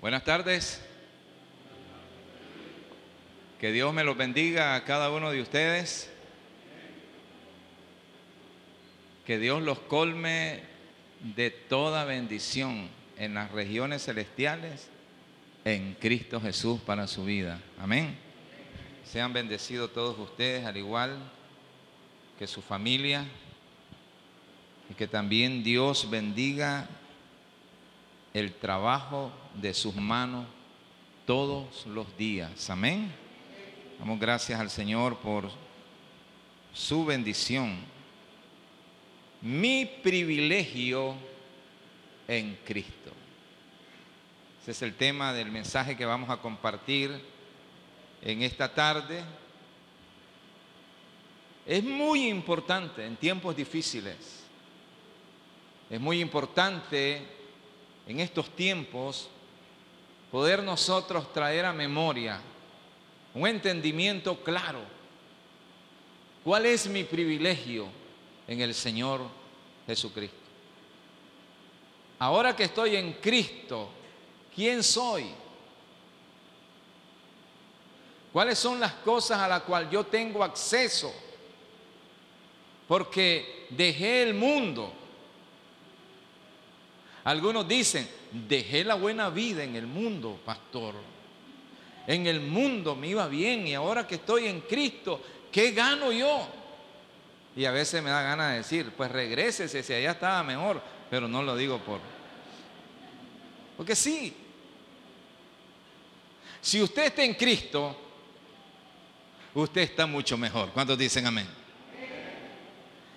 Buenas tardes. Que Dios me los bendiga a cada uno de ustedes. Que Dios los colme de toda bendición en las regiones celestiales en Cristo Jesús para su vida. Amén. Sean bendecidos todos ustedes, al igual que su familia, y que también Dios bendiga el trabajo de sus manos todos los días. Amén. Damos gracias al Señor por su bendición. Mi privilegio en Cristo. Ese es el tema del mensaje que vamos a compartir en esta tarde. Es muy importante en tiempos difíciles. Es muy importante en estos tiempos poder nosotros traer a memoria un entendimiento claro. ¿Cuál es mi privilegio en el Señor Jesucristo? Ahora que estoy en Cristo, ¿quién soy? ¿Cuáles son las cosas a las cuales yo tengo acceso? Porque dejé el mundo. Algunos dicen, dejé la buena vida en el mundo, pastor. En el mundo me iba bien y ahora que estoy en Cristo, ¿qué gano yo? Y a veces me da ganas de decir, pues regrésese si allá estaba mejor, pero no lo digo por... Porque sí, si usted está en Cristo, usted está mucho mejor. ¿Cuántos dicen amén?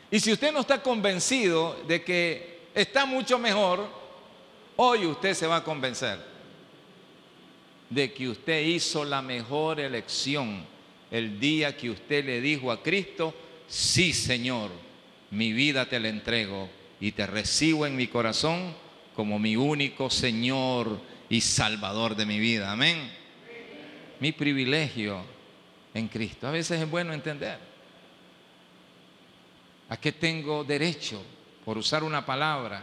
Y si usted no está convencido de que está mucho mejor, hoy usted se va a convencer de que usted hizo la mejor elección el día que usted le dijo a Cristo, sí Señor, mi vida te la entrego y te recibo en mi corazón como mi único Señor y Salvador de mi vida. Amén. Mi privilegio en Cristo. A veces es bueno entender. ¿A qué tengo derecho por usar una palabra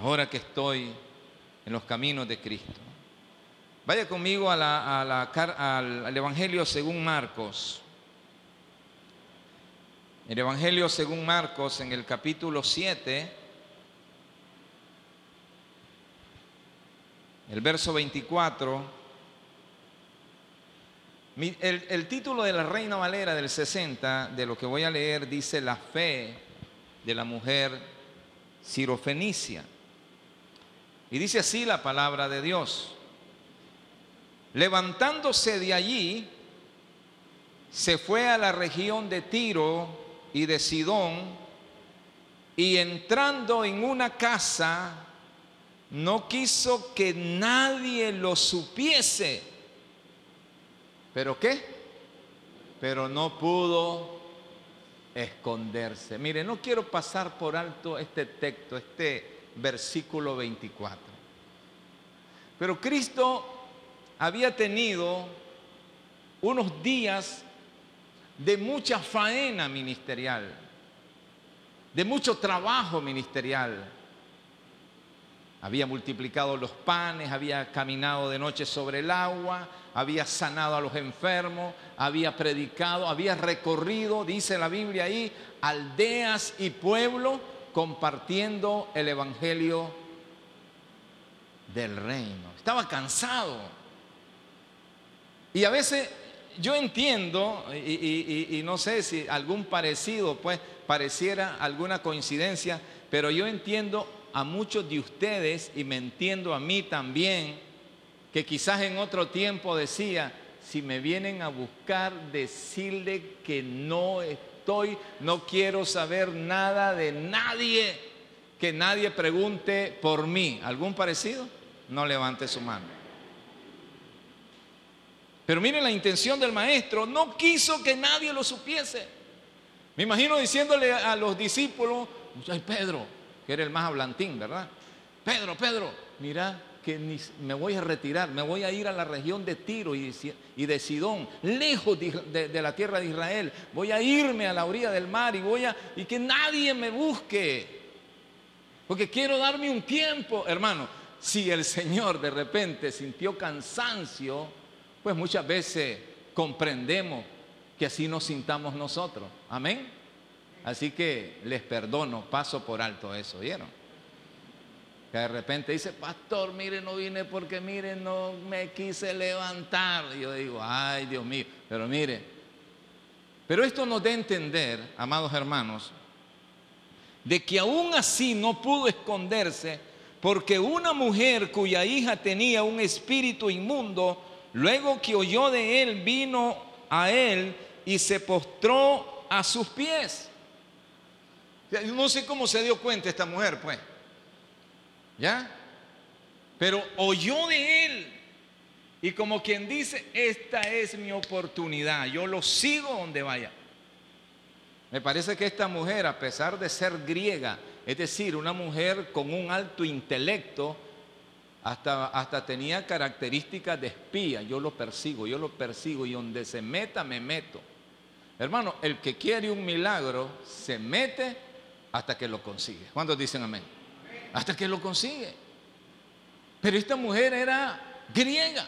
ahora que estoy en los caminos de Cristo? Vaya conmigo al, al Evangelio según Marcos. El Evangelio según Marcos en el capítulo 7, el verso 24. El, el, título de la Reina Valera del 60, de lo que voy a leer, dice la fe de la mujer sirofenicia. Y dice así la palabra de Dios. Levantándose de allí, se fue a la región de Tiro y de Sidón, y entrando en una casa, no quiso que nadie lo supiese. ¿Pero qué? Pero no pudo esconderse. Mire, no quiero pasar por alto este texto, este versículo 24. Pero Cristo había tenido unos días de mucha faena ministerial, de mucho trabajo ministerial. Había multiplicado los panes, había caminado de noche sobre el agua, había sanado a los enfermos, había predicado, había recorrido, dice la Biblia ahí, aldeas y pueblos compartiendo el Evangelio del reino. Estaba cansado. Y a veces yo entiendo, y, y, no sé si algún parecido, pues pareciera alguna coincidencia, pero yo entiendo a muchos de ustedes, y me entiendo a mí también, que quizás en otro tiempo decía, si me vienen a buscar, decirle que no estoy, no quiero saber nada de nadie, que nadie pregunte por mí. ¿Algún parecido? No levante su mano. Pero miren la intención del maestro, no quiso que nadie lo supiese. Me imagino diciéndole a los discípulos, ay Pedro, que era el más hablantín, ¿verdad? Pedro, Pedro, mira que me voy a retirar, me voy a ir a la región de Tiro y de, Sidón, lejos de, de, de, la tierra de Israel. Voy a irme a la orilla del mar y voy a y que nadie me busque, porque quiero darme un tiempo, hermano. si el Señor de repente sintió cansancio, pues muchas veces comprendemos que así nos sintamos nosotros. Amén. Así que les perdono, paso por alto eso, ¿vieron? Que de repente dice, pastor, mire, no vine porque, mire, no me quise levantar. Y yo digo, ay, Dios mío, pero mire, pero esto nos da a entender, amados hermanos, de que aún así no pudo esconderse porque una mujer cuya hija tenía un espíritu inmundo, luego que oyó de él, vino a él y se postró a sus pies. No sé cómo se dio cuenta esta mujer, pues. ¿Ya? Pero oyó de él. Y como quien dice, esta es mi oportunidad, yo lo sigo donde vaya. Me parece que esta mujer, a pesar de ser griega, es decir, una mujer con un alto intelecto, hasta, hasta tenía características de espía. Yo lo persigo, yo lo persigo y donde se meta, me meto. Hermano, el que quiere un milagro se mete hasta que lo consigue. ¿Cuántos dicen amén? Hasta que lo consigue. Pero esta mujer era griega,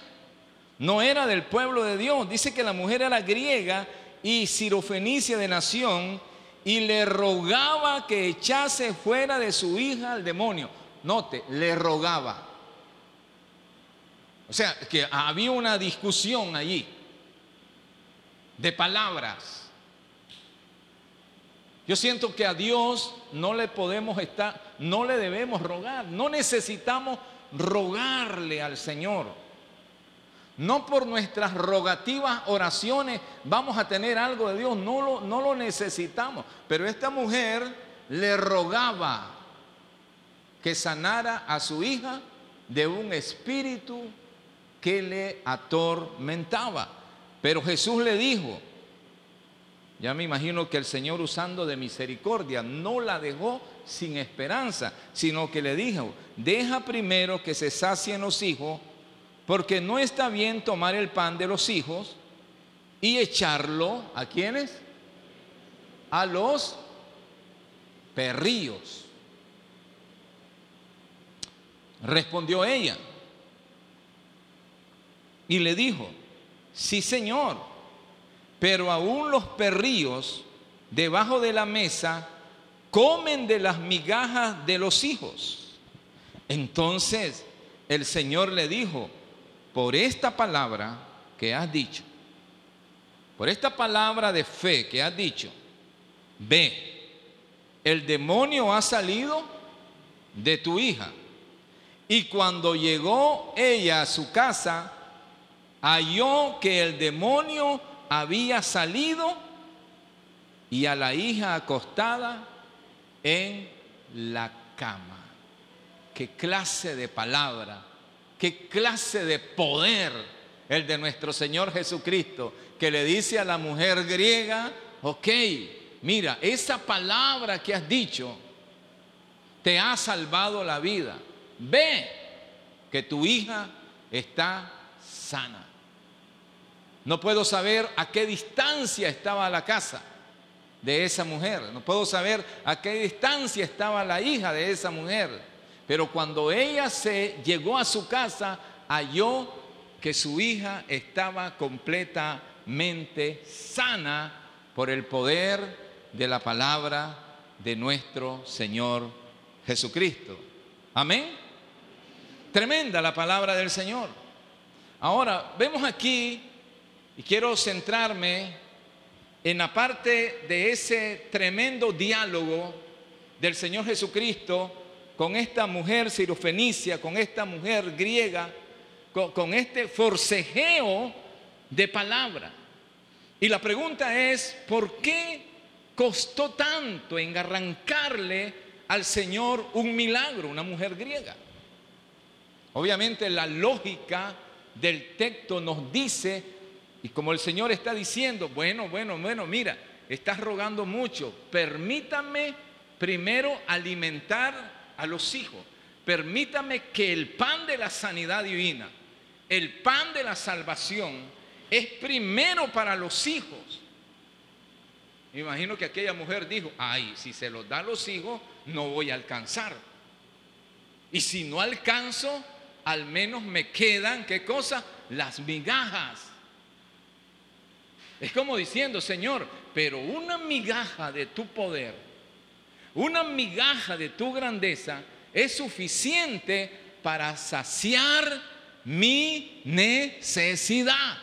no era del pueblo de Dios. Dice que la mujer era griega y sirofenicia de nación y le rogaba que echase fuera de su hija al demonio. Note, le rogaba. O sea, que había una discusión allí de palabras. Yo siento que a Dios no le podemos estar, no le debemos rogar, no necesitamos rogarle al Señor. No por nuestras rogativas oraciones vamos a tener algo de Dios, no lo, necesitamos. Pero esta mujer le rogaba que sanara a su hija de un espíritu que le atormentaba. Pero Jesús le dijo, ya me imagino que el Señor usando de misericordia no la dejó sin esperanza, sino que le dijo, deja primero que se sacien los hijos porque no está bien tomar el pan de los hijos y echarlo a quienes? A los perrillos. Respondió ella y le dijo, sí señor, pero aún los perrillos debajo de la mesa comen de las migajas de los hijos. Entonces el Señor le dijo, por esta palabra que has dicho, por esta palabra de fe que has dicho, ve, el demonio ha salido de tu hija. Y cuando llegó ella a su casa, halló que el demonio había salido y a la hija acostada en la cama. ¿Qué clase de palabra? qué clase de poder el de nuestro Señor Jesucristo, que le dice a la mujer griega, ok, mira, esa palabra que has dicho te ha salvado la vida. Ve que tu hija está sana. No puedo saber a qué distancia estaba la casa de esa mujer. No puedo saber a qué distancia estaba la hija de esa mujer. Pero cuando ella se llegó a su casa, halló que su hija estaba completamente sana por el poder de la palabra de nuestro Señor Jesucristo. Amén. Tremenda la palabra del Señor. Ahora, vemos aquí, y quiero centrarme en la parte de ese tremendo diálogo del Señor Jesucristo con esta mujer sirofenicia, con esta mujer griega, con, este forcejeo de palabra. Y la pregunta es, ¿por qué costó tanto en arrancarle al Señor un milagro, una mujer griega? Obviamente la lógica del texto nos dice, y como el Señor está diciendo, bueno, bueno, bueno, mira, estás rogando mucho, permítame primero alimentar a los hijos, permítame que el pan de la sanidad divina, el pan de la salvación, es primero para los hijos. Me imagino que aquella mujer dijo, ay, si se los da a los hijos, no voy a alcanzar. Y si no alcanzo, al menos me quedan, ¿qué cosa? Las migajas. Es como diciendo, Señor, pero una migaja de tu poder, una migaja de tu grandeza es suficiente para saciar mi necesidad.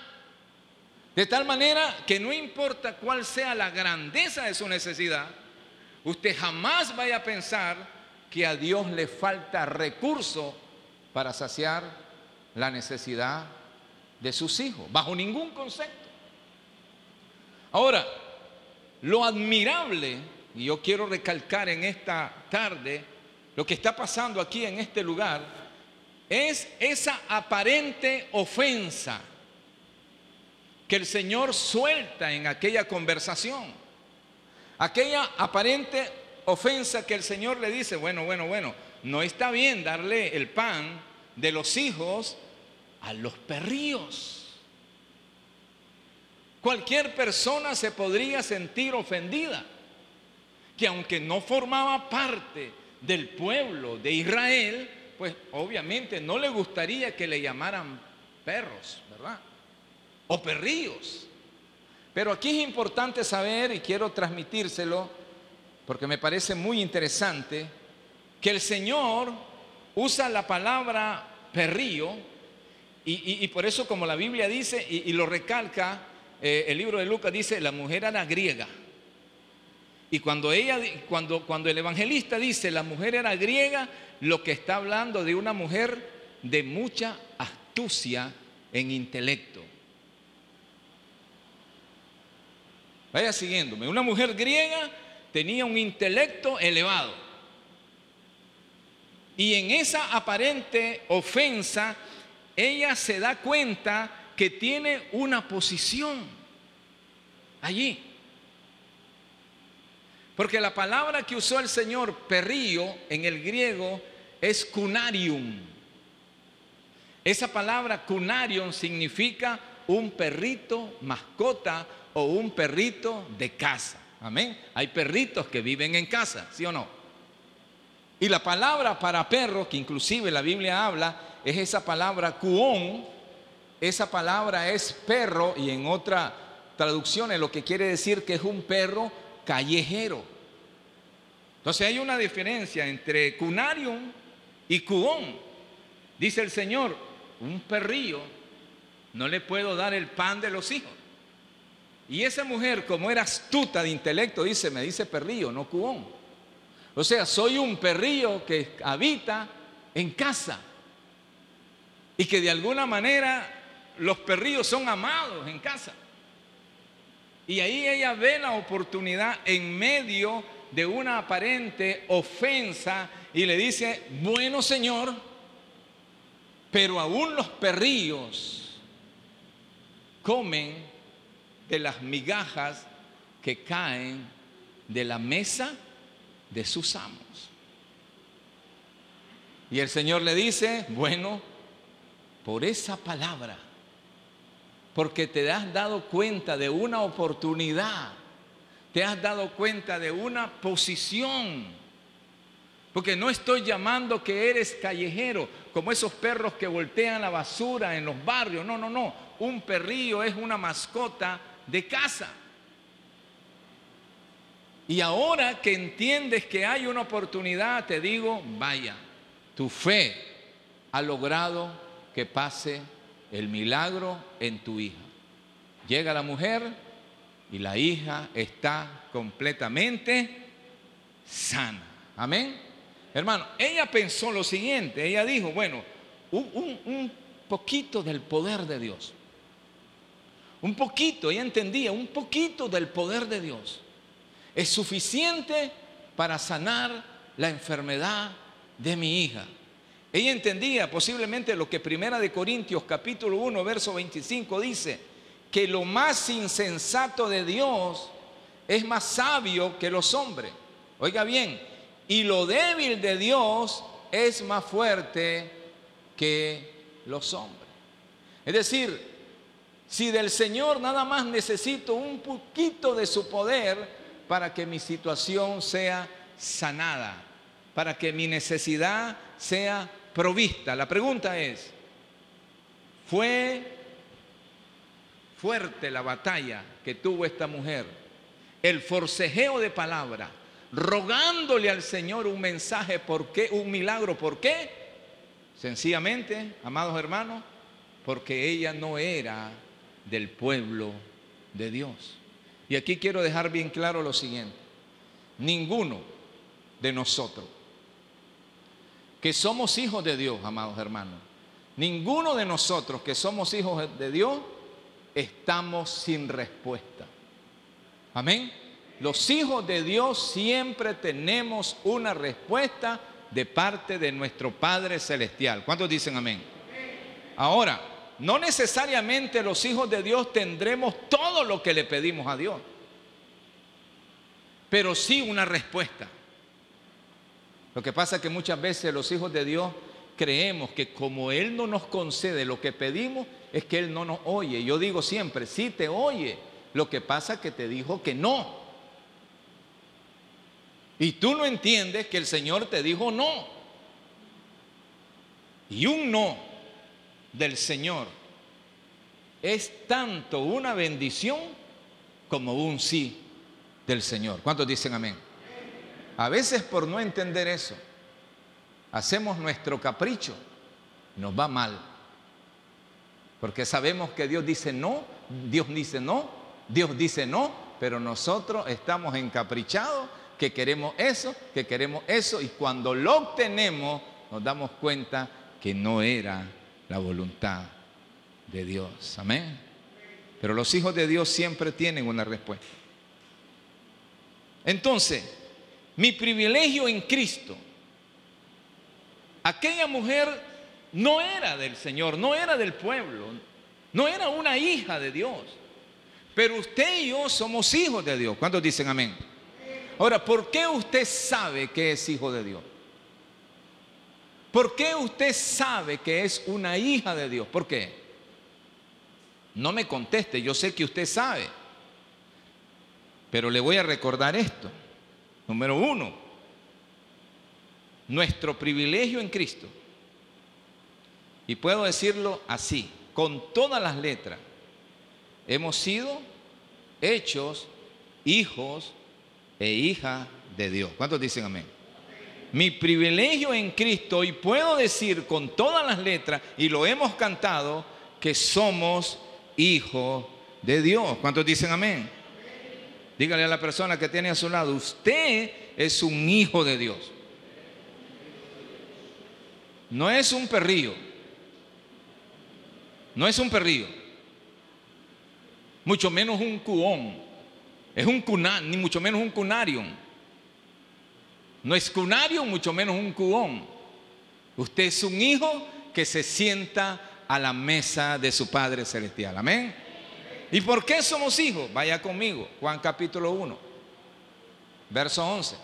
De tal manera que no importa cuál sea la grandeza de su necesidad, usted jamás vaya a pensar que a Dios le falta recurso para saciar la necesidad de sus hijos, bajo ningún concepto. Ahora, lo admirable, y yo quiero recalcar en esta tarde, lo que está pasando aquí en este lugar, es esa aparente ofensa que el Señor suelta en aquella conversación. Aquella aparente ofensa que el Señor le dice, bueno, bueno, bueno, no está bien darle el pan de los hijos a los perrillos. Cualquier persona se podría sentir ofendida, que aunque no formaba parte del pueblo de Israel, pues obviamente no le gustaría que le llamaran perros, ¿verdad? o perrillos. Pero aquí es importante saber, y quiero transmitírselo, porque me parece muy interesante, que el Señor usa la palabra perrillo, y, por eso como la Biblia dice, y, lo recalca, eh, el libro de Lucas dice, la mujer era griega. Y cuando ella, cuando, cuando el evangelista dice la mujer era griega, lo que está hablando de una mujer de mucha astucia en intelecto. Vaya siguiéndome. Una mujer griega tenía un intelecto elevado. Y en esa aparente ofensa, ella se da cuenta que tiene una posición allí. Porque la palabra que usó el Señor perrillo en el griego es cunarium. Esa palabra cunarium significa un perrito mascota o un perrito de casa. Amén. Hay perritos que viven en casa, ¿sí o no? Y la palabra para perro, que inclusive la Biblia habla, es esa palabra cuón. Esa palabra es perro y en otra traducción es lo que quiere decir que es un perro callejero. Entonces hay una diferencia entre cunarium y cuón. Dice el Señor, un perrillo no le puedo dar el pan de los hijos. Y esa mujer, como era astuta de intelecto, dice, me dice perrillo, no cubón. O sea, soy un perrillo que habita en casa. Y que de alguna manera los perrillos son amados en casa. Y ahí ella ve la oportunidad en medio de una aparente ofensa y le dice, bueno Señor, pero aún los perrillos comen de las migajas que caen de la mesa de sus amos. Y el Señor le dice, bueno, por esa palabra, porque te has dado cuenta de una oportunidad, te has dado cuenta de una posición, porque no estoy llamando que eres callejero, como esos perros que voltean la basura en los barrios, no, no, no, un perrillo es una mascota de casa. Y ahora que entiendes que hay una oportunidad, te digo, vaya, tu fe ha logrado que pase el milagro en tu hija. Llega la mujer y la hija está completamente sana. Amén. Hermano, ella pensó lo siguiente, ella dijo, bueno, un, poquito del poder de Dios. Un poquito, ella entendía, un poquito del poder de Dios es suficiente para sanar la enfermedad de mi hija. Ella entendía posiblemente lo que Primera de Corintios capítulo 1 verso 25 dice, que lo más insensato de Dios es más sabio que los hombres. Oiga bien, y lo débil de Dios es más fuerte que los hombres. Es decir, si del Señor nada más necesito un poquito de su poder para que mi situación sea sanada, para que mi necesidad sea provista. La pregunta es, ¿fue fuerte la batalla que tuvo esta mujer? El forcejeo de palabra, rogándole al Señor un mensaje, ¿por qué? Un milagro, ¿por qué? Sencillamente, amados hermanos, porque ella no era del pueblo de Dios. Y aquí quiero dejar bien claro lo siguiente. Ninguno de nosotros que somos hijos de Dios, amados hermanos, ninguno de nosotros que somos hijos de Dios estamos sin respuesta. Amén. Los hijos de Dios siempre tenemos una respuesta de parte de nuestro Padre Celestial. ¿Cuántos dicen amén? Ahora, no necesariamente los hijos de Dios tendremos todo lo que le pedimos a Dios, pero sí una respuesta. Lo que pasa es que muchas veces los hijos de Dios creemos que como Él no nos concede lo que pedimos, es que Él no nos oye. Yo digo siempre, sí te oye. Lo que pasa es que te dijo que no. Y tú no entiendes que el Señor te dijo no. Y un no del Señor es tanto una bendición como un sí del Señor. ¿Cuántos dicen amén? A veces por no entender eso, hacemos nuestro capricho, nos va mal. Porque sabemos que Dios dice no, Dios dice no, Dios dice no, pero nosotros estamos encaprichados, que queremos eso, que queremos eso, y cuando lo obtenemos nos damos cuenta que no era la voluntad de Dios. Amén. Pero los hijos de Dios siempre tienen una respuesta. Entonces, mi privilegio en Cristo, aquella mujer no era del Señor, no era del pueblo, no era una hija de Dios. Pero usted y yo somos hijos de Dios. ¿Cuántos dicen amén? Ahora, ¿por qué usted sabe que es hijo de Dios? ¿Por qué usted sabe que es una hija de Dios? ¿Por qué? No me conteste, yo sé que usted sabe. Pero le voy a recordar esto. Número uno, nuestro privilegio en Cristo. Y puedo decirlo así, con todas las letras. Hemos sido hechos hijos e hijas de Dios. ¿Cuántos dicen amén? Mi privilegio en Cristo, y puedo decir con todas las letras, y lo hemos cantado, que somos hijos de Dios. ¿Cuántos dicen amén? Dígale a la persona que tiene a su lado, usted es un hijo de Dios. No es un perrillo. No es un perrillo. Mucho menos un cuón. Es un cunán, ni mucho menos un cunarium. No es cunarium, mucho menos un cuón. Usted es un hijo que se sienta a la mesa de su Padre Celestial. Amén. ¿Y por qué somos hijos? Vaya conmigo, Juan capítulo 1, verso 11.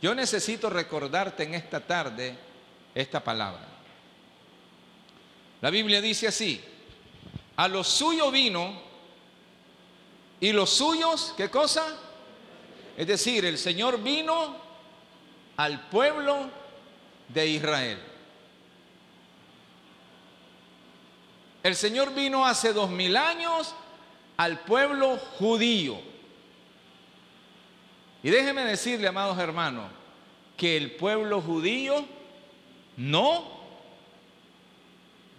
Yo necesito recordarte en esta tarde esta palabra. La Biblia dice así, a lo suyo vino y los suyos, ¿qué cosa? Es decir, el Señor vino al pueblo de Israel. El Señor vino hace dos mil años al pueblo judío. Y déjeme decirle, amados hermanos, que el pueblo judío no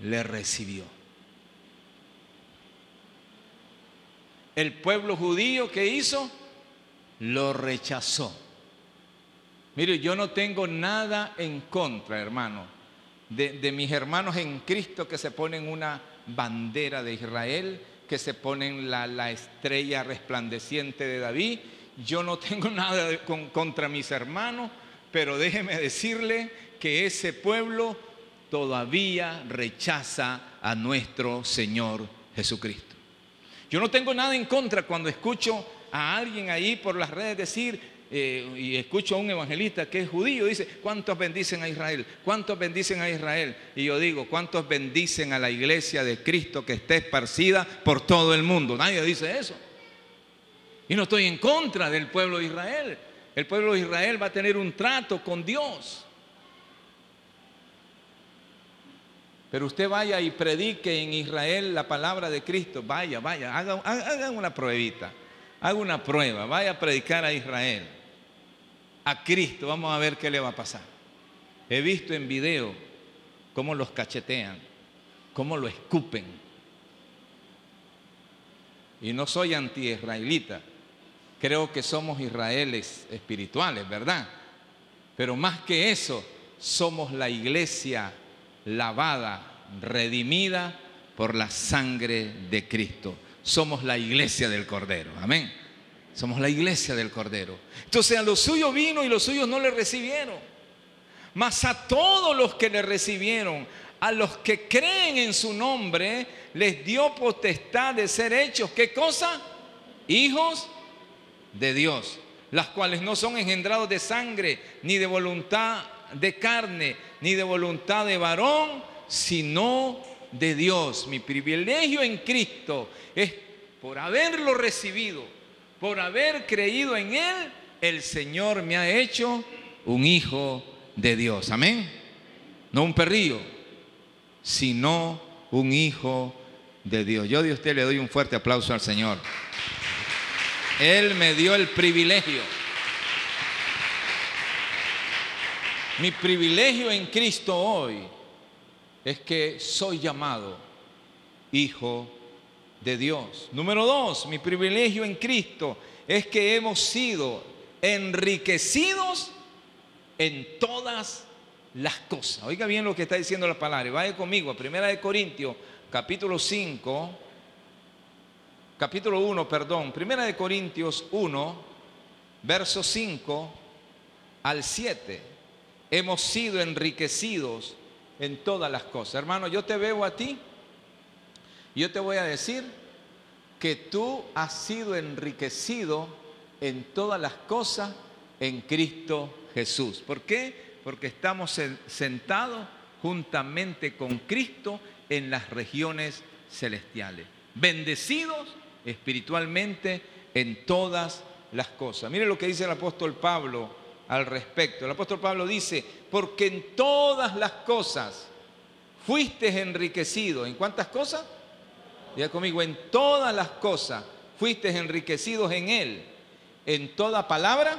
le recibió. El pueblo judío que hizo, lo rechazó. Mire, yo no tengo nada en contra, hermano, de, de mis hermanos en Cristo que se ponen una bandera de Israel, que se ponen la, estrella resplandeciente de David. Yo no tengo nada contra mis hermanos, pero déjeme decirle que ese pueblo todavía rechaza a nuestro Señor Jesucristo. Yo no tengo nada en contra cuando escucho a alguien ahí por las redes decir, eh, y escucho a un evangelista que es judío, dice, ¿cuántos bendicen a Israel? ¿Cuántos bendicen a Israel? Y yo digo, ¿cuántos bendicen a la iglesia de Cristo que está esparcida por todo el mundo? Nadie dice eso. Y no estoy en contra del pueblo de Israel. El pueblo de Israel va a tener un trato con Dios. Pero usted vaya y predique en Israel la palabra de Cristo. Vaya, vaya, haga, haga una pruebita. Haga una prueba. Vaya a predicar a Israel. A Cristo. Vamos a ver qué le va a pasar. He visto en video cómo los cachetean, cómo lo escupen. Y no soy anti-israelita creo que somos israeles espirituales, ¿verdad? Pero más que eso, somos la iglesia lavada, redimida por la sangre de Cristo. Somos la iglesia del Cordero, amén. Somos la iglesia del Cordero. Entonces a los suyos vino y los suyos no le recibieron. Mas a todos los que le recibieron, a los que creen en su nombre, les dio potestad de ser hechos. ¿Qué cosa? Hijos de Dios, las cuales no son engendrados de sangre, ni de voluntad de carne, ni de voluntad de varón, sino de Dios. Mi privilegio en Cristo es por haberlo recibido, por haber creído en Él, el Señor me ha hecho un hijo de Dios. Amén. No un perrillo, sino un hijo de Dios. Yo de usted le doy un fuerte aplauso al Señor. Él me dio el privilegio. Mi privilegio en Cristo hoy es que soy llamado hijo de Dios. Número dos, mi privilegio en Cristo es que hemos sido enriquecidos en todas las cosas. Oiga bien lo que está diciendo la palabra. Vaya conmigo a Primera de Corintios, capítulo 5 capítulo 1, perdón, Primera de Corintios 1, verso 5 al 7. Hemos sido enriquecidos en todas las cosas. Hermano, yo te veo a ti. Yo te voy a decir que tú has sido enriquecido en todas las cosas en Cristo Jesús. ¿Por qué? Porque estamos sentados juntamente con Cristo en las regiones celestiales. Bendecidos espiritualmente en todas las cosas. Mire lo que dice el apóstol Pablo al respecto. El apóstol Pablo dice, porque en todas las cosas fuiste enriquecido. ¿En cuántas cosas? Diga conmigo, en todas las cosas fuiste enriquecidos en Él, en toda palabra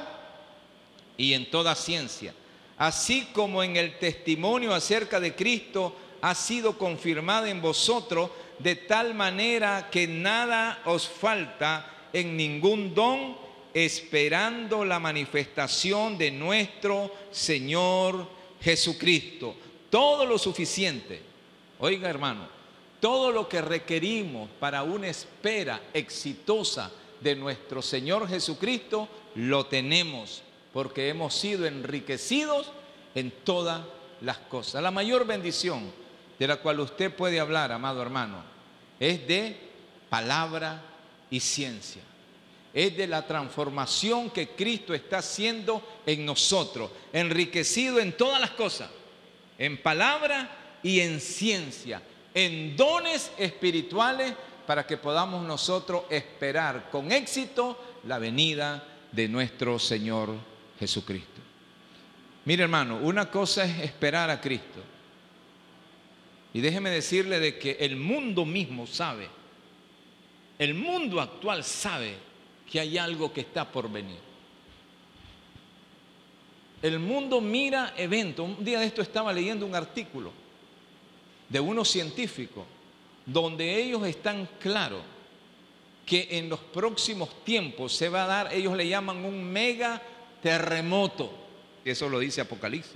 y en toda ciencia. Así como en el testimonio acerca de Cristo ha sido confirmada en vosotros de tal manera que nada os falta en ningún don, esperando la manifestación de nuestro Señor Jesucristo. Todo lo suficiente, oiga hermano, todo lo que requerimos para una espera exitosa de nuestro Señor Jesucristo, lo tenemos porque hemos sido enriquecidos en todas las cosas. La mayor bendición de la cual usted puede hablar, amado hermano, es de palabra y ciencia. Es de la transformación que Cristo está haciendo en nosotros, enriquecido en todas las cosas, en palabra y en ciencia, en dones espirituales para que podamos nosotros esperar con éxito la venida de nuestro Señor Jesucristo. Mire hermano, una cosa es esperar a Cristo y déjeme decirle de que el mundo mismo sabe, el mundo actual sabe que hay algo que está por venir. El mundo mira eventos. Un día de esto estaba leyendo un artículo de unos científicos donde ellos están claros que en los próximos tiempos se va a dar, ellos le llaman un mega terremoto. Eso lo dice Apocalipsis.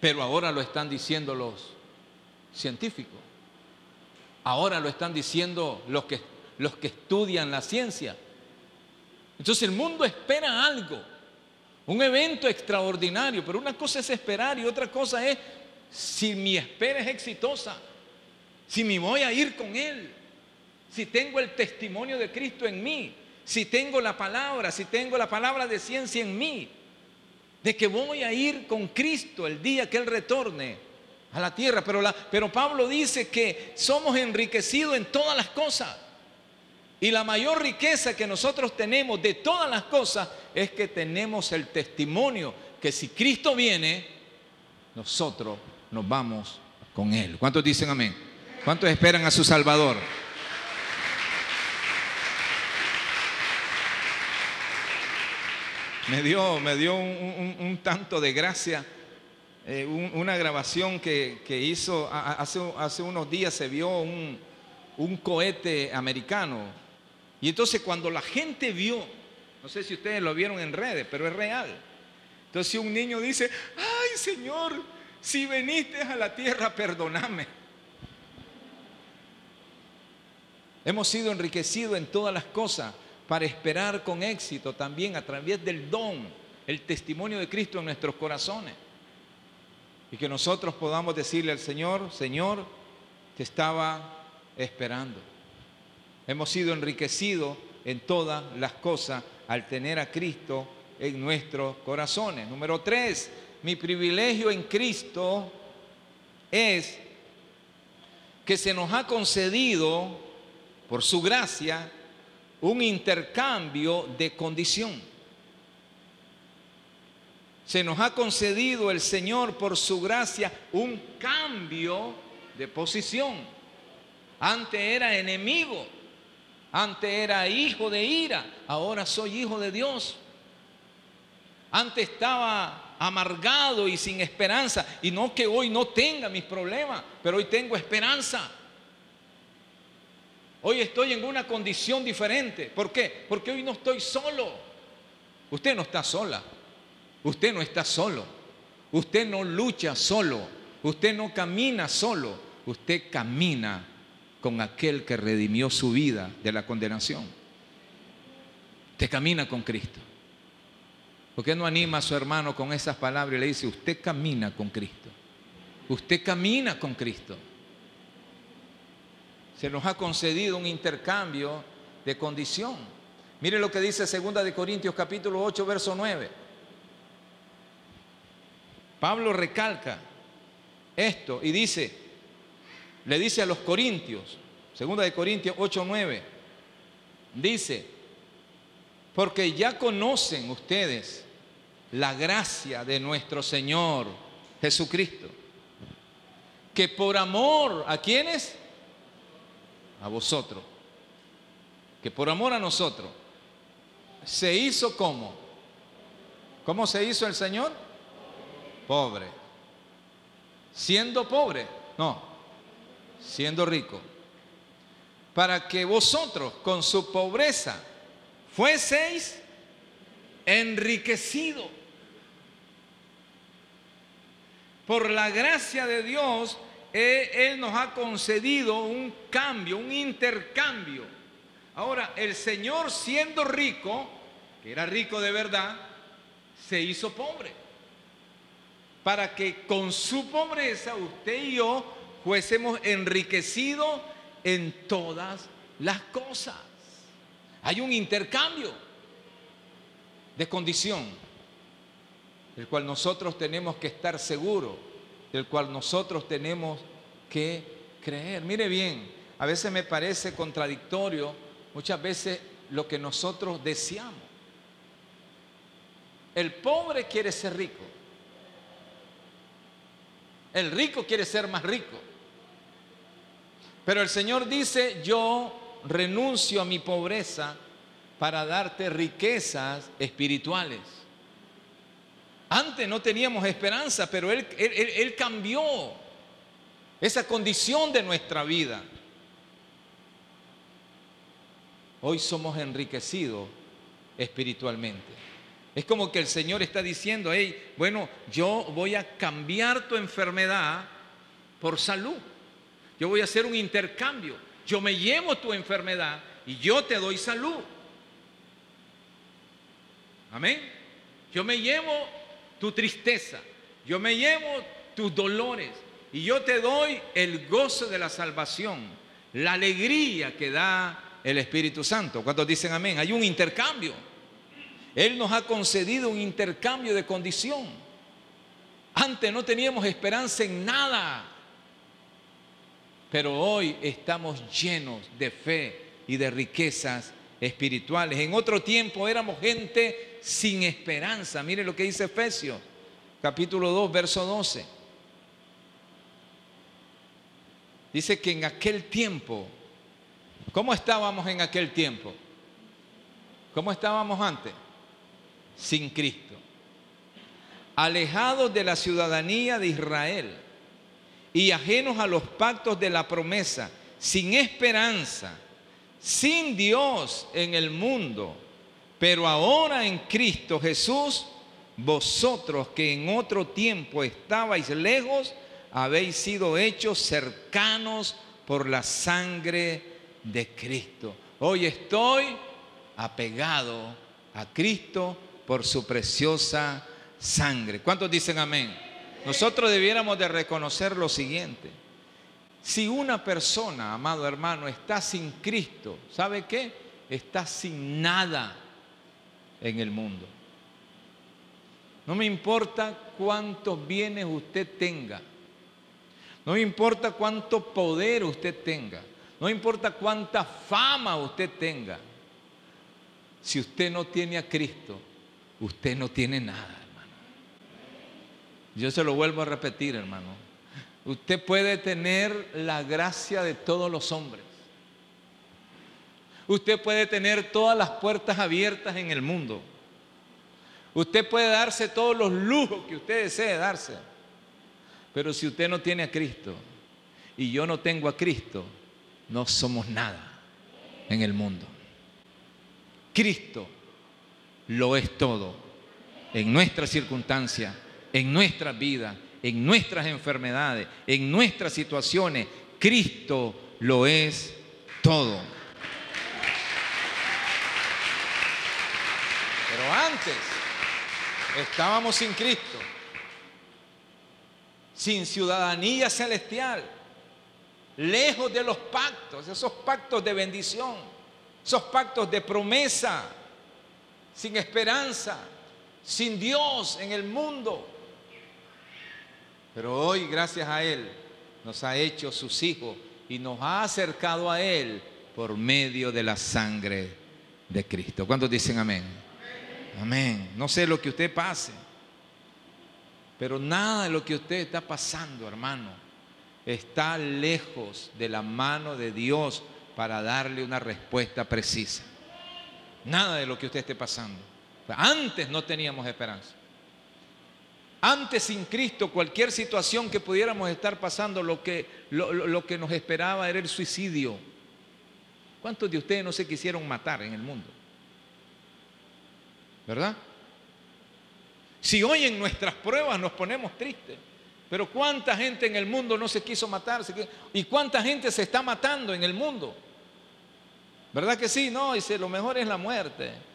Pero ahora lo están diciendo los científico. Ahora lo están diciendo los que, los que estudian la ciencia. Entonces el mundo espera algo, un evento extraordinario, pero una cosa es esperar y otra cosa es si mi espera es exitosa, si me voy a ir con Él, si tengo el testimonio de Cristo en mí, si tengo la palabra, si tengo la palabra de ciencia en mí, de que voy a ir con Cristo el día que Él retorne a la tierra. Pero, la, pero Pablo dice que somos enriquecidos en todas las cosas. Y la mayor riqueza que nosotros tenemos de todas las cosas es que tenemos el testimonio que si Cristo viene, nosotros nos vamos con Él. ¿Cuántos dicen amén? ¿Cuántos esperan a su Salvador? Me dio, me dio un, tanto de gracia eh, una grabación que, hizo hace, hace, unos días se vio un, un cohete americano. Y entonces cuando la gente vio, no sé si ustedes lo vieron en redes, pero es real. Entonces un niño dice, ay Señor, si veniste a la tierra, perdóname. Hemos sido enriquecidos en todas las cosas para esperar con éxito también a través del don, el testimonio de Cristo en nuestros corazones. Y que nosotros podamos decirle al Señor, Señor, te estaba esperando. Hemos sido enriquecidos en todas las cosas al tener a Cristo en nuestros corazones. Número tres, mi privilegio en Cristo es que se nos ha concedido, por su gracia, un intercambio de condición. Se nos ha concedido el Señor por su gracia un cambio de posición. Antes era enemigo, antes era hijo de ira, ahora soy hijo de Dios. Antes estaba amargado y sin esperanza, y no que hoy no tenga mis problemas, pero hoy tengo esperanza. Hoy estoy en una condición diferente. ¿Por qué? Porque hoy no estoy solo. Usted no está sola. Usted no está solo. Usted no lucha solo. Usted no camina solo. Usted camina con aquel que redimió su vida de la condenación. Usted camina con Cristo. ¿Por qué no anima a su hermano con esas palabras y le dice, usted camina con Cristo? Usted camina con Cristo se nos ha concedido un intercambio de condición. Mire lo que dice 2 de Corintios capítulo 8 verso 9. Pablo recalca esto y dice, le dice a los corintios, 2 de Corintios 8 9, dice, porque ya conocen ustedes la gracia de nuestro Señor Jesucristo, que por amor a quienes a vosotros, que por amor a nosotros, se hizo como. ¿Cómo se hizo el Señor? Pobre. Siendo pobre, no, siendo rico. Para que vosotros con su pobreza fueseis enriquecidos. Por la gracia de Dios él nos ha concedido un cambio, un intercambio. Ahora, el Señor siendo rico, que era rico de verdad, se hizo pobre. Para que con su pobreza usted y yo fuésemos enriquecidos en todas las cosas. Hay un intercambio de condición, del cual nosotros tenemos que estar seguros del cual nosotros tenemos que creer. Mire bien, a veces me parece contradictorio muchas veces lo que nosotros deseamos. El pobre quiere ser rico. El rico quiere ser más rico. Pero el Señor dice, yo renuncio a mi pobreza para darte riquezas espirituales. Antes no teníamos esperanza, pero Él, cambió esa condición de nuestra vida. Hoy somos enriquecidos espiritualmente. Es como que el Señor está diciendo, hey, bueno, yo voy a cambiar tu enfermedad por salud. Yo voy a hacer un intercambio. Yo me llevo tu enfermedad y yo te doy salud. Amén. Yo me llevo tu tristeza, yo me llevo tus dolores y yo te doy el gozo de la salvación, la alegría que da el Espíritu Santo. ¿Cuántos dicen amén? Hay un intercambio. Él nos ha concedido un intercambio de condición. Antes no teníamos esperanza en nada, pero hoy estamos llenos de fe y de riquezas espirituales. En otro tiempo éramos gente sin esperanza. Mire lo que dice Efesios, capítulo 2, verso 12. Dice que en aquel tiempo, ¿cómo estábamos en aquel tiempo? ¿Cómo estábamos antes? Sin Cristo. Alejados de la ciudadanía de Israel y ajenos a los pactos de la promesa, sin esperanza, sin Dios en el mundo. Pero ahora en Cristo Jesús, vosotros que en otro tiempo estabais lejos, habéis sido hechos cercanos por la sangre de Cristo. Hoy estoy apegado a Cristo por su preciosa sangre. ¿Cuántos dicen amén? Nosotros debiéramos de reconocer lo siguiente. Si una persona, amado hermano, está sin Cristo, ¿sabe qué? Está sin nada en el mundo. No me importa cuántos bienes usted tenga. No me importa cuánto poder usted tenga. No importa cuánta fama usted tenga. Si usted no tiene a Cristo, usted no tiene nada, hermano. Yo se lo vuelvo a repetir, hermano. Usted puede tener la gracia de todos los hombres. Usted puede tener todas las puertas abiertas en el mundo. Usted puede darse todos los lujos que usted desee darse. Pero si usted no tiene a Cristo y yo no tengo a Cristo, no somos nada en el mundo. Cristo lo es todo en nuestra circunstancia, en nuestra vida, en nuestras enfermedades, en nuestras situaciones. Cristo lo es todo. Pero antes estábamos sin Cristo, sin ciudadanía celestial, lejos de los pactos, esos pactos de bendición, esos pactos de promesa, sin esperanza, sin Dios en el mundo. Pero hoy, gracias a Él, nos ha hecho sus hijos y nos ha acercado a Él por medio de la sangre de Cristo. ¿Cuántos dicen amén? Amén. No sé lo que usted pase, pero nada de lo que usted está pasando, hermano, está lejos de la mano de Dios para darle una respuesta precisa. Nada de lo que usted esté pasando. Antes no teníamos esperanza. Antes sin Cristo, cualquier situación que pudiéramos estar pasando, lo que, lo, que nos esperaba era el suicidio. ¿Cuántos de ustedes no se quisieron matar en el mundo? ¿Verdad? Si hoy en nuestras pruebas nos ponemos tristes, pero ¿cuánta gente en el mundo no se quiso matarse? ¿Y cuánta gente se está matando en el mundo? ¿Verdad que sí? No, dice, lo mejor es la muerte.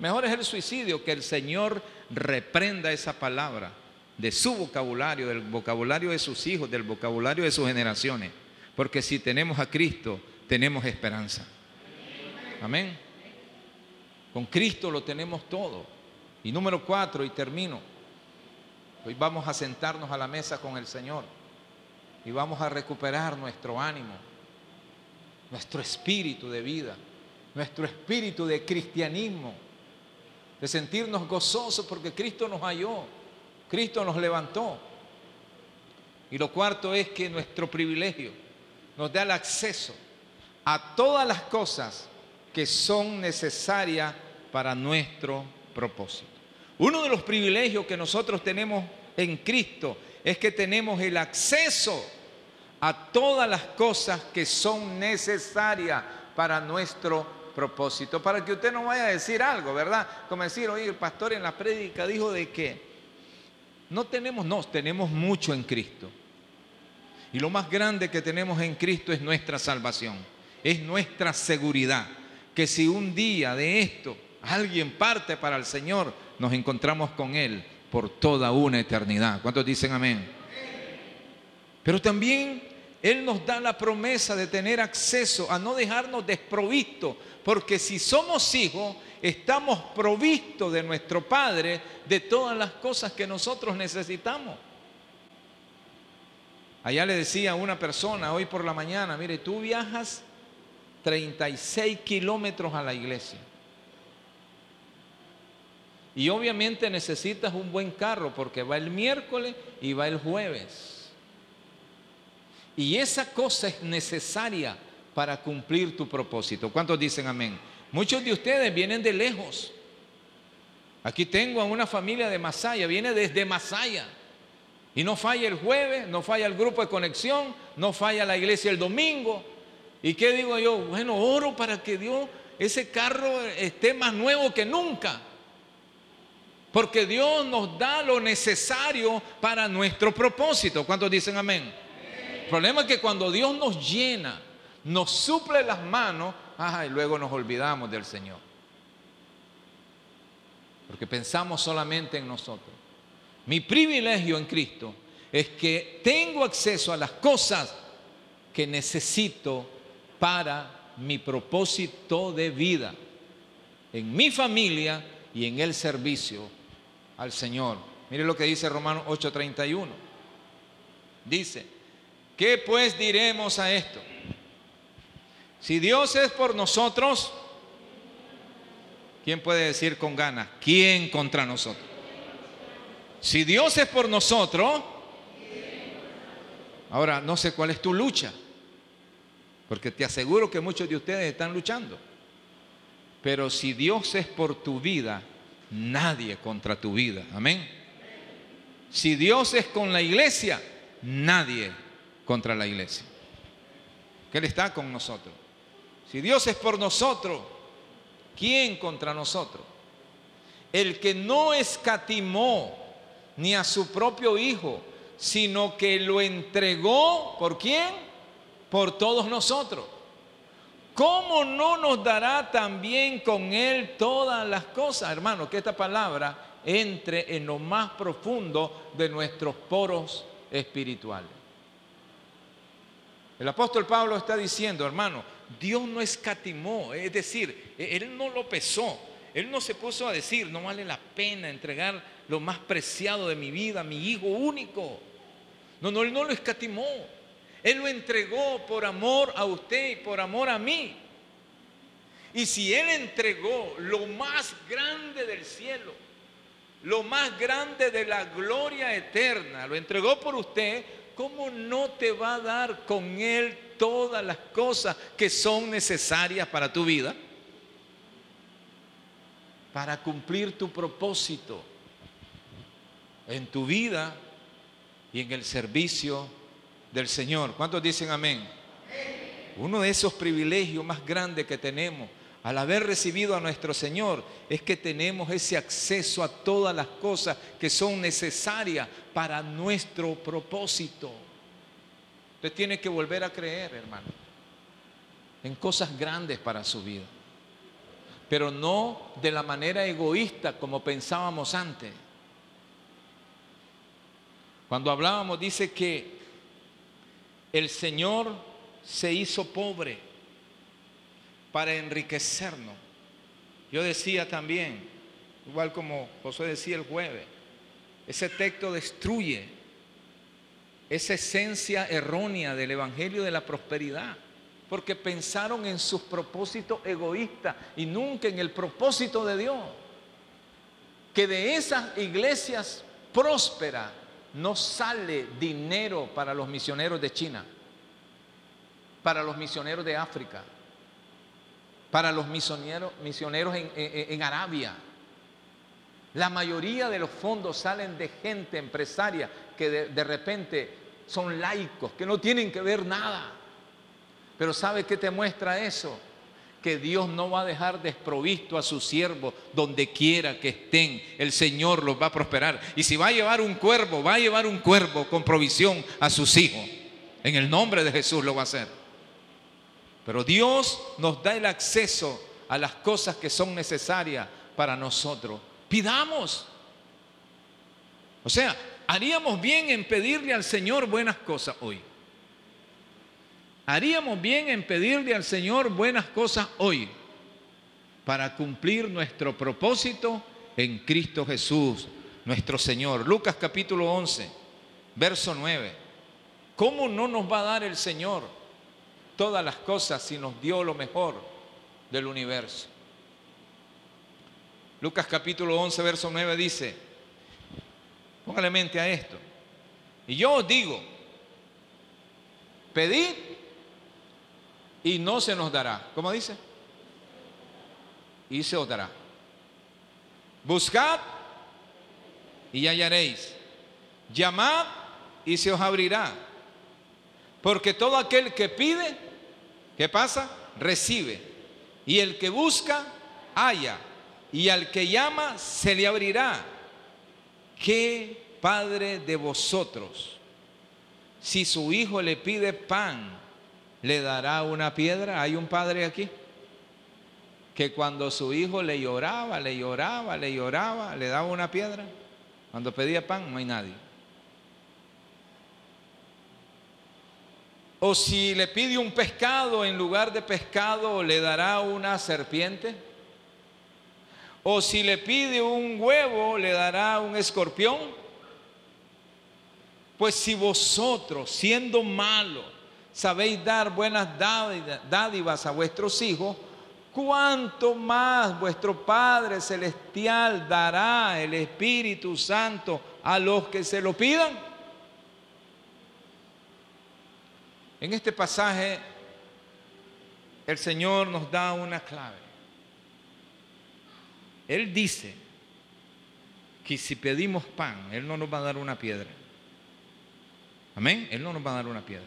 Mejor es el suicidio que el Señor reprenda esa palabra de su vocabulario, del vocabulario de sus hijos, del vocabulario de sus generaciones. Porque si tenemos a Cristo, tenemos esperanza. Amén. Con Cristo lo tenemos todo. Y número cuatro, y termino. Hoy vamos a sentarnos a la mesa con el Señor y vamos a recuperar nuestro ánimo, nuestro espíritu de vida, nuestro espíritu de cristianismo de sentirnos gozosos porque Cristo nos halló, Cristo nos levantó. Y lo cuarto es que nuestro privilegio nos da el acceso a todas las cosas que son necesarias para nuestro propósito. Uno de los privilegios que nosotros tenemos en Cristo es que tenemos el acceso a todas las cosas que son necesarias para nuestro propósito, para que usted no vaya a decir algo, ¿verdad? Como decir, oye, el pastor en la prédica dijo de que no tenemos, no, tenemos mucho en Cristo. Y lo más grande que tenemos en Cristo es nuestra salvación, es nuestra seguridad, que si un día de esto alguien parte para el Señor, nos encontramos con Él por toda una eternidad. ¿Cuántos dicen amén? Pero también Él nos da la promesa de tener acceso a no dejarnos desprovistos porque si somos hijos, estamos provistos de nuestro Padre de todas las cosas que nosotros necesitamos. Allá le decía a una persona hoy por la mañana, mire, tú viajas 36 kilómetros a la iglesia. Y obviamente necesitas un buen carro porque va el miércoles y va el jueves. Y esa cosa es necesaria para cumplir tu propósito. ¿Cuántos dicen amén? Muchos de ustedes vienen de lejos. Aquí tengo a una familia de Masaya, viene desde Masaya. Y no falla el jueves, no falla el grupo de conexión, no falla la iglesia el domingo. ¿Y qué digo yo? Bueno, oro para que Dios, ese carro esté más nuevo que nunca. Porque Dios nos da lo necesario para nuestro propósito. ¿Cuántos dicen amén? Problema es que cuando Dios nos llena, nos suple las manos, y luego nos olvidamos del Señor. Porque pensamos solamente en nosotros. Mi privilegio en Cristo es que tengo acceso a las cosas que necesito para mi propósito de vida, en mi familia y en el servicio al Señor. Mire lo que dice Romanos 8:31. Dice, ¿qué pues diremos a esto? Si Dios es por nosotros, ¿quién puede decir con ganas? ¿Quién contra nosotros? Si Dios es por nosotros, ahora no sé cuál es tu lucha, porque te aseguro que muchos de ustedes están luchando. Pero si Dios es por tu vida, nadie contra tu vida. Amén. Si Dios es con la iglesia, nadie contra la iglesia. Que Él está con nosotros. Si Dios es por nosotros, ¿quién contra nosotros? El que no escatimó ni a su propio Hijo, sino que lo entregó, ¿por quién? Por todos nosotros. ¿Cómo no nos dará también con Él todas las cosas, hermano? Que esta palabra entre en lo más profundo de nuestros poros espirituales. El apóstol Pablo está diciendo, hermano, Dios no escatimó, es decir, Él no lo pesó, Él no se puso a decir, no vale la pena entregar lo más preciado de mi vida, mi hijo único. No, no, Él no lo escatimó. Él lo entregó por amor a usted y por amor a mí. Y si Él entregó lo más grande del cielo, lo más grande de la gloria eterna, lo entregó por usted, ¿cómo no te va a dar con Él todas las cosas que son necesarias para tu vida? Para cumplir tu propósito en tu vida y en el servicio del Señor. ¿Cuántos dicen amén? Uno de esos privilegios más grandes que tenemos al haber recibido a nuestro Señor es que tenemos ese acceso a todas las cosas que son necesarias para nuestro propósito. Usted tiene que volver a creer, hermano, en cosas grandes para su vida, pero no de la manera egoísta como pensábamos antes. Cuando hablábamos dice que el Señor se hizo pobre para enriquecernos. Yo decía también, igual como José decía el jueves, ese texto destruye esa esencia errónea del Evangelio de la prosperidad, porque pensaron en sus propósitos egoístas y nunca en el propósito de Dios. Que de esas iglesias prósperas no sale dinero para los misioneros de China, para los misioneros de África, para los misioneros, en, Arabia. La mayoría de los fondos salen de gente empresaria que de, de repente son laicos, que no tienen que ver nada. Pero ¿sabe qué te muestra eso? que Dios no va a dejar desprovisto a sus siervos donde quiera que estén. El Señor los va a prosperar. Y si va a llevar un cuervo, va a llevar un cuervo con provisión a sus hijos. En el nombre de Jesús lo va a hacer. Pero Dios nos da el acceso a las cosas que son necesarias para nosotros. Pidamos. O sea, haríamos bien en pedirle al Señor buenas cosas hoy. Haríamos bien en pedirle al Señor buenas cosas hoy para cumplir nuestro propósito en Cristo Jesús, nuestro Señor. Lucas capítulo 11, verso 9. ¿Cómo no nos va a dar el Señor todas las cosas si nos dio lo mejor del universo? Lucas capítulo 11, verso 9 dice, póngale mente a esto. Y yo os digo, pedid y no se nos dará. ¿Cómo dice? Y se os dará. Buscad y hallaréis. Llamad y se os abrirá. Porque todo aquel que pide, ¿qué pasa? Recibe. Y el que busca, halla. Y al que llama, se le abrirá. ¿Qué padre de vosotros, si su hijo le pide pan, le dará una piedra? ¿Hay un padre aquí? Que cuando su hijo le lloraba, le lloraba, le lloraba, le daba una piedra. Cuando pedía pan, no hay nadie. O si le pide un pescado, en lugar de pescado le dará una serpiente. O si le pide un huevo, le dará un escorpión. Pues si vosotros, siendo malos, sabéis dar buenas dádivas a vuestros hijos, ¿cuánto más vuestro Padre Celestial dará el Espíritu Santo a los que se lo pidan? En este pasaje el Señor nos da una clave. Él dice que si pedimos pan, Él no nos va a dar una piedra. Amén. Él no nos va a dar una piedra.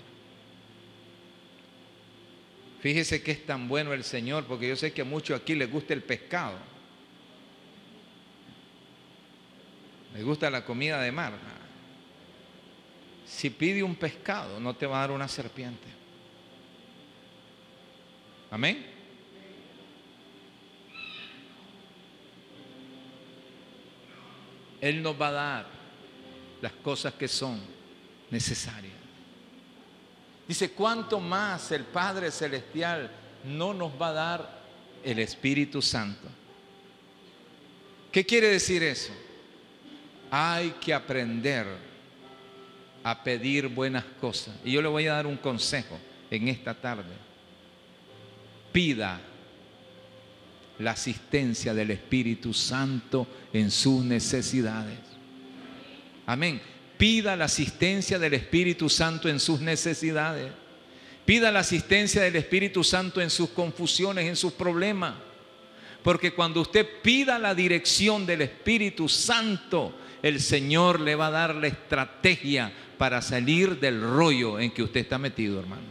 Fíjese que es tan bueno el Señor, porque yo sé que a muchos aquí les gusta el pescado. Les gusta la comida de mar. Si pide un pescado, no te va a dar una serpiente. Amén. Él nos va a dar las cosas que son necesarias. Dice, ¿cuánto más el Padre Celestial no nos va a dar el Espíritu Santo? ¿Qué quiere decir eso? Hay que aprender a pedir buenas cosas. Y yo le voy a dar un consejo en esta tarde. Pida la asistencia del Espíritu Santo en sus necesidades. Amén. Pida la asistencia del Espíritu Santo en sus necesidades. Pida la asistencia del Espíritu Santo en sus confusiones, en sus problemas. Porque cuando usted pida la dirección del Espíritu Santo, el Señor le va a dar la estrategia para salir del rollo en que usted está metido, hermano.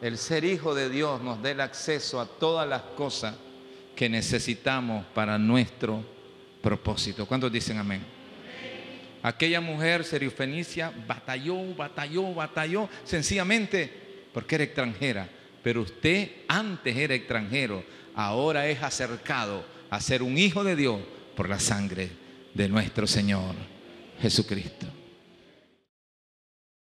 El ser hijo de Dios nos da el acceso a todas las cosas que necesitamos para nuestro propósito. ¿Cuántos dicen amén? Aquella mujer seriofenicia batalló, batalló, batalló, sencillamente porque era extranjera. Pero usted antes era extranjero, ahora es acercado a ser un hijo de Dios por la sangre de nuestro Señor. Jesucristo.